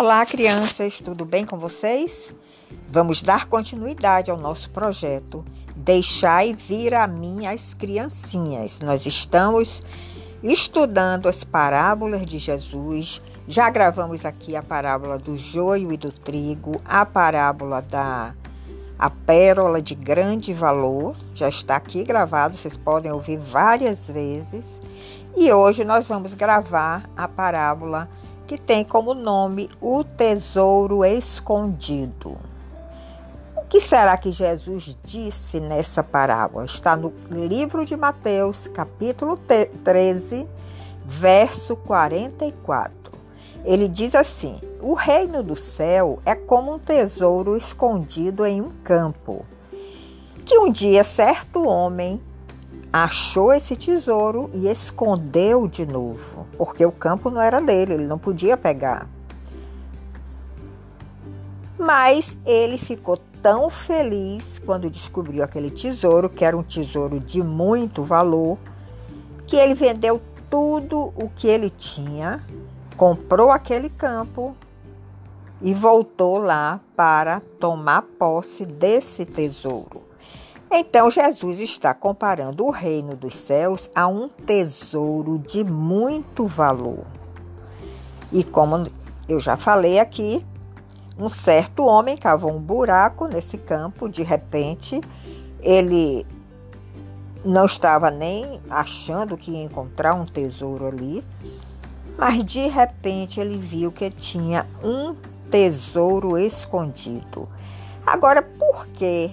Olá, crianças, tudo bem com vocês? Vamos dar continuidade ao nosso projeto Deixai vir a mim as criancinhas. Nós estamos estudando as parábolas de Jesus. Já gravamos aqui a parábola do joio e do trigo, a parábola da a pérola de grande valor. Já está aqui gravado, vocês podem ouvir várias vezes. E hoje nós vamos gravar a parábola que tem como nome O Tesouro Escondido. O que será que Jesus disse nessa parábola? Está no livro de Mateus, capítulo 13, verso 44. Ele diz assim: O reino do céu é como um tesouro escondido em um campo, que um dia certo homem achou esse tesouro e escondeu de novo, porque o campo não era dele, ele não podia pegar. Mas ele ficou tão feliz quando descobriu aquele tesouro, que era um tesouro de muito valor, que ele vendeu tudo o que ele tinha, comprou aquele campo e voltou lá para tomar posse desse tesouro. Então, Jesus está comparando o reino dos céus a um tesouro de muito valor. E como eu já falei aqui, um certo homem cavou um buraco nesse campo, de repente, ele não estava nem achando que ia encontrar um tesouro ali, mas de repente ele viu que tinha um tesouro escondido. Agora, por que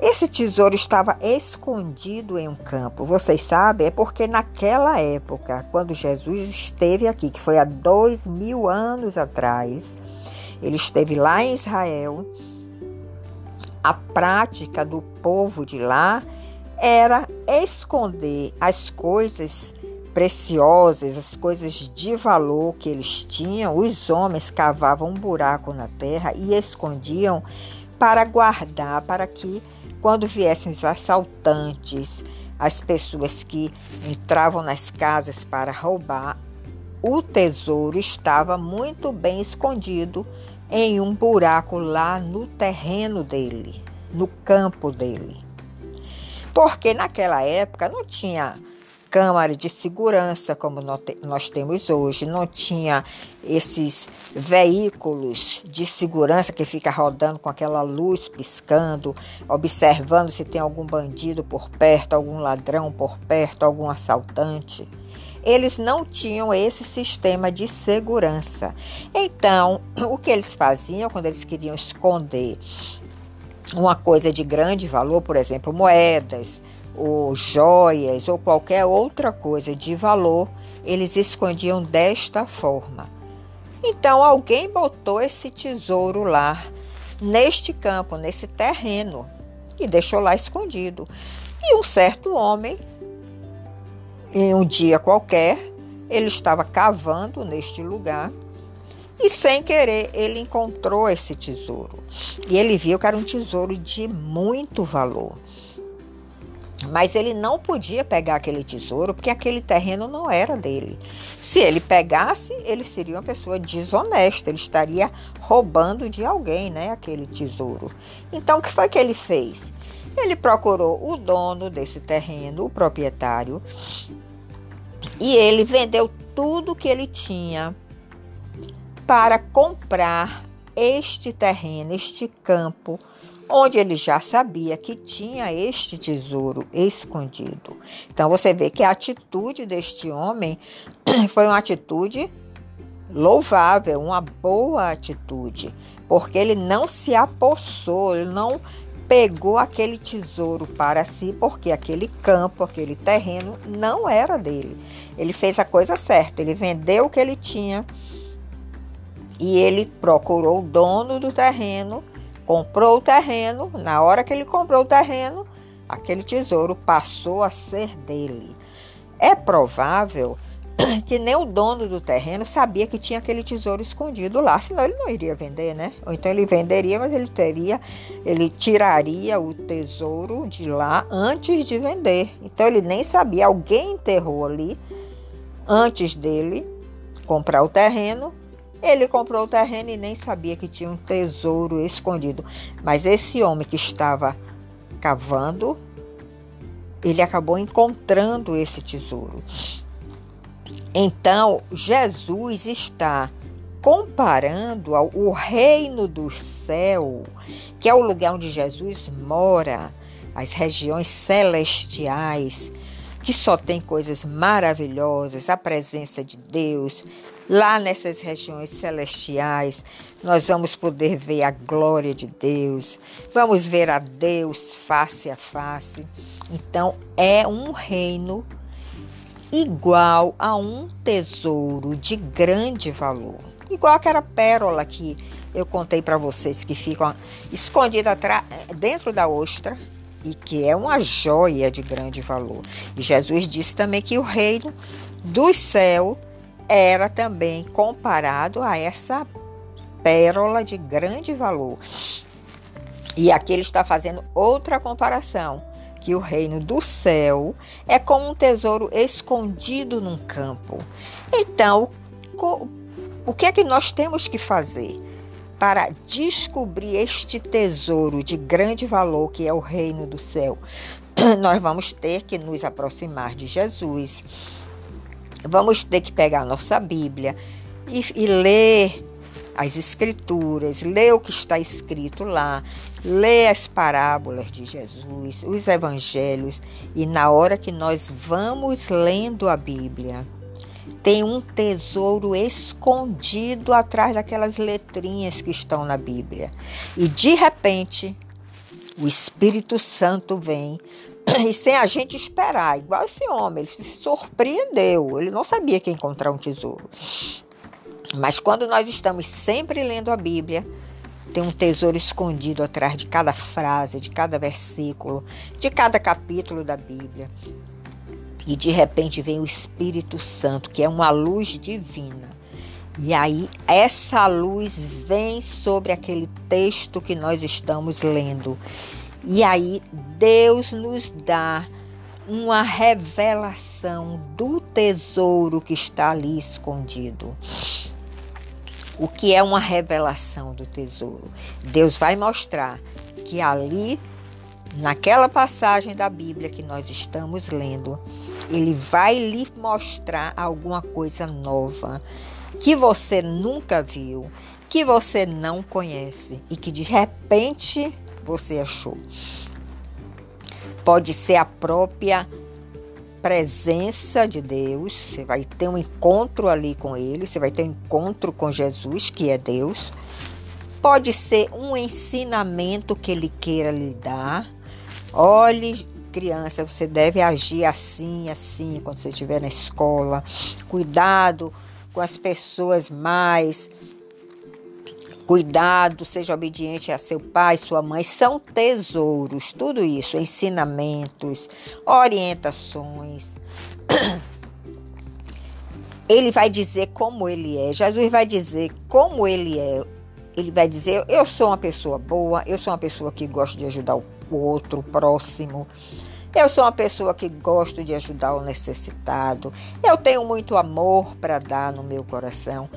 esse tesouro estava escondido em um campo. Vocês sabem? É porque naquela época, quando Jesus esteve aqui, que foi há dois mil anos atrás, ele esteve lá em Israel. A prática do povo de lá era esconder as coisas preciosas, as coisas de valor que eles tinham. Os homens cavavam um buraco na terra e escondiam para guardar, para que quando viessem os assaltantes, as pessoas que entravam nas casas para roubar, o tesouro estava muito bem escondido em um buraco lá no terreno dele, no campo dele. Porque naquela época não tinha câmara de segurança como nós temos hoje, não tinha esses veículos de segurança que fica rodando com aquela luz piscando, observando se tem algum bandido por perto, algum ladrão por perto, algum assaltante. Eles não tinham esse sistema de segurança. Então, o que eles faziam quando eles queriam esconder uma coisa de grande valor, por exemplo, moedas, ou joias ou qualquer outra coisa de valor, eles escondiam desta forma. Então alguém botou esse tesouro lá neste campo, nesse terreno e deixou lá escondido. E um certo homem, em um dia qualquer, ele estava cavando neste lugar e sem querer ele encontrou esse tesouro. E ele viu que era um tesouro de muito valor. Mas ele não podia pegar aquele tesouro porque aquele terreno não era dele. Se ele pegasse, ele seria uma pessoa desonesta, ele estaria roubando de alguém, né, aquele tesouro. Então, o que foi que ele fez? Ele procurou o dono desse terreno, o proprietário, e ele vendeu tudo que ele tinha para comprar este terreno, este campo onde ele já sabia que tinha este tesouro escondido. Então você vê que a atitude deste homem foi uma atitude louvável, uma boa atitude, porque ele não se apossou, ele não pegou aquele tesouro para si, porque aquele campo, aquele terreno não era dele. Ele fez a coisa certa, ele vendeu o que ele tinha e ele procurou o dono do terreno comprou o terreno, na hora que ele comprou o terreno, aquele tesouro passou a ser dele. É provável que nem o dono do terreno sabia que tinha aquele tesouro escondido lá, senão ele não iria vender, né? Ou então ele venderia, mas ele teria, ele tiraria o tesouro de lá antes de vender. Então ele nem sabia, alguém enterrou ali antes dele comprar o terreno Ele comprou o terreno e nem sabia que tinha um tesouro escondido. Mas esse homem que estava cavando, ele acabou encontrando esse tesouro. Então, Jesus está comparando o reino do céu, que é o lugar onde Jesus mora, as regiões celestiais, que só tem coisas maravilhosas, a presença de Deus. Lá nessas regiões celestiais, nós vamos poder ver a glória de Deus, vamos ver a Deus face a face. Então, é um reino igual a um tesouro de grande valor. Igual aquela pérola que eu contei para vocês, que fica escondida dentro da ostra e que é uma joia de grande valor. E Jesus disse também que o reino do céu era também comparado a essa pérola de grande valor. E aqui ele está fazendo outra comparação, que o reino do céu é como um tesouro escondido num campo. Então, o que é que nós temos que fazer? para descobrir este tesouro de grande valor que é o reino do céu, nós vamos ter que nos aproximar de Jesus. Vamos ter que pegar a nossa Bíblia e, e ler as Escrituras, ler o que está escrito lá, ler as parábolas de Jesus, os evangelhos, e na hora que nós vamos lendo a Bíblia, tem um tesouro escondido atrás daquelas letrinhas que estão na Bíblia. E de repente, o Espírito Santo vem e sem a gente esperar, igual esse homem, ele se surpreendeu, ele não sabia que ia encontrar um tesouro. Mas quando nós estamos sempre lendo a Bíblia, tem um tesouro escondido atrás de cada frase, de cada versículo, de cada capítulo da Bíblia. E de repente vem o Espírito Santo, que é uma luz divina. E aí essa luz vem sobre aquele texto que nós estamos lendo. E aí Deus nos dá uma revelação do tesouro que está ali escondido. O que é uma revelação do tesouro? Deus vai mostrar que ali, naquela passagem da Bíblia que nós estamos lendo, ele vai lhe mostrar alguma coisa nova que você nunca viu, que você não conhece e que de repente você achou. Pode ser a própria presença de Deus, você vai ter um encontro ali com Ele, você vai ter um encontro com Jesus, que é Deus. Pode ser um ensinamento que Ele queira lhe dar. Olhe criança, você deve agir assim, assim, quando você estiver na escola. Cuidado com as pessoas mais. Cuidado, seja obediente a seu pai, sua mãe, são tesouros, tudo isso, ensinamentos, orientações. Ele vai dizer como ele é, Jesus vai dizer como ele é. Ele vai dizer: Eu sou uma pessoa boa, eu sou uma pessoa que gosta de ajudar o outro, o próximo. Eu sou uma pessoa que gosto de ajudar o necessitado. Eu tenho muito amor para dar no meu coração.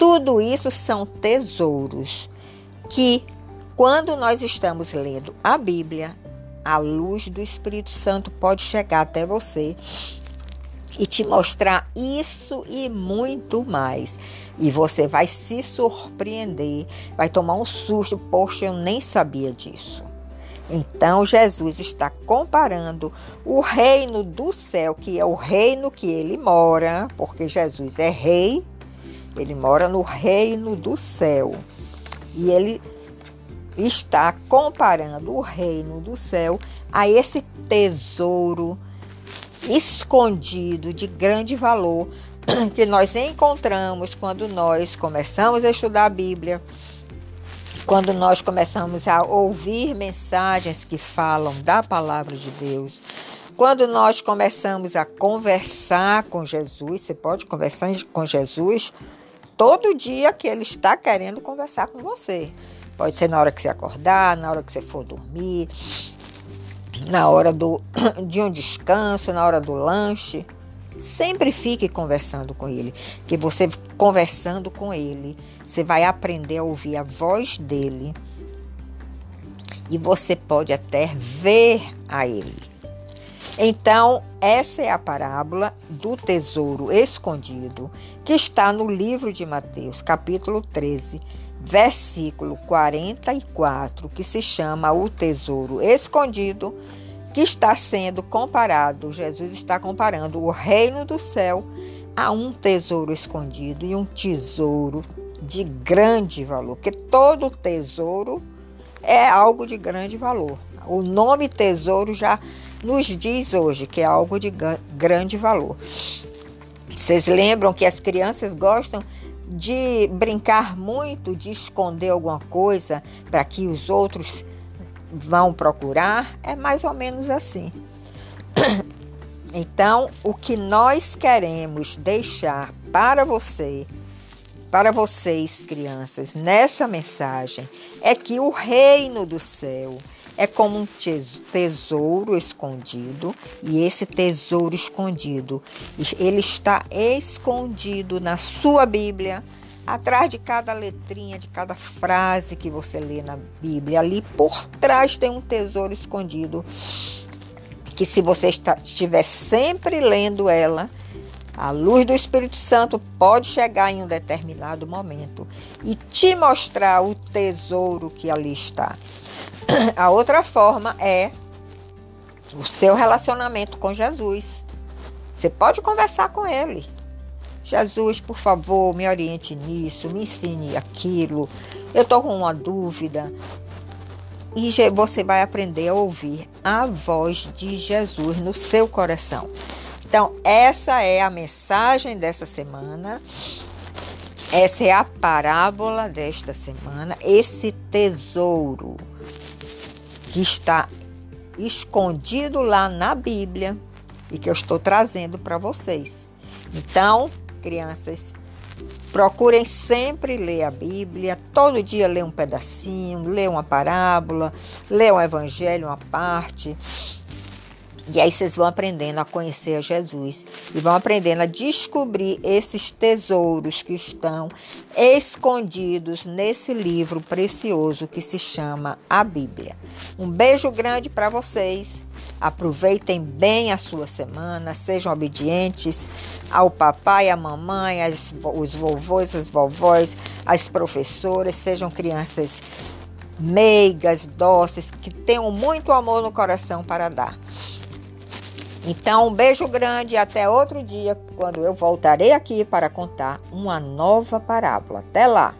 Tudo isso são tesouros que, quando nós estamos lendo a Bíblia, a luz do Espírito Santo pode chegar até você e te mostrar isso e muito mais. E você vai se surpreender, vai tomar um susto, poxa, eu nem sabia disso. Então Jesus está comparando o reino do céu, que é o reino que ele mora, porque Jesus é rei, ele mora no reino do céu. E ele está comparando o reino do céu a esse tesouro escondido de grande valor que nós encontramos quando nós começamos a estudar a Bíblia quando nós começamos a ouvir mensagens que falam da palavra de Deus, quando nós começamos a conversar com Jesus, você pode conversar com Jesus todo dia que ele está querendo conversar com você. Pode ser na hora que você acordar, na hora que você for dormir, na hora do, de um descanso, na hora do lanche. Sempre fique conversando com ele, que você conversando com ele, você vai aprender a ouvir a voz dele e você pode até ver a ele. Então, essa é a parábola do tesouro escondido, que está no livro de Mateus, capítulo 13, versículo 44, que se chama O Tesouro Escondido, que está sendo comparado, Jesus está comparando o reino do céu a um tesouro escondido e um tesouro de grande valor, porque todo tesouro é algo de grande valor. O nome tesouro já nos diz hoje que é algo de grande valor. Vocês lembram que as crianças gostam de brincar muito, de esconder alguma coisa para que os outros vão procurar? É mais ou menos assim. Então, o que nós queremos deixar para você para vocês, crianças, nessa mensagem é que o reino do céu é como um tesouro escondido, e esse tesouro escondido, ele está escondido na sua Bíblia, atrás de cada letrinha, de cada frase que você lê na Bíblia. Ali por trás tem um tesouro escondido que se você estiver sempre lendo ela, a luz do Espírito Santo pode chegar em um determinado momento e te mostrar o tesouro que ali está. A outra forma é o seu relacionamento com Jesus. Você pode conversar com ele. Jesus, por favor, me oriente nisso, me ensine aquilo. Eu estou com uma dúvida. E você vai aprender a ouvir a voz de Jesus no seu coração. Então, essa é a mensagem dessa semana. Essa é a parábola desta semana, esse tesouro que está escondido lá na Bíblia e que eu estou trazendo para vocês. Então, crianças, procurem sempre ler a Bíblia, todo dia ler um pedacinho, ler uma parábola, ler um evangelho, uma parte. E aí vocês vão aprendendo a conhecer a Jesus e vão aprendendo a descobrir esses tesouros que estão escondidos nesse livro precioso que se chama a Bíblia. Um beijo grande para vocês. Aproveitem bem a sua semana, sejam obedientes ao papai, à mamãe, as, os vovôs, as vovós, as professoras, sejam crianças meigas, dóceis, que tenham muito amor no coração para dar. Então, um beijo grande e até outro dia, quando eu voltarei aqui para contar uma nova parábola. Até lá!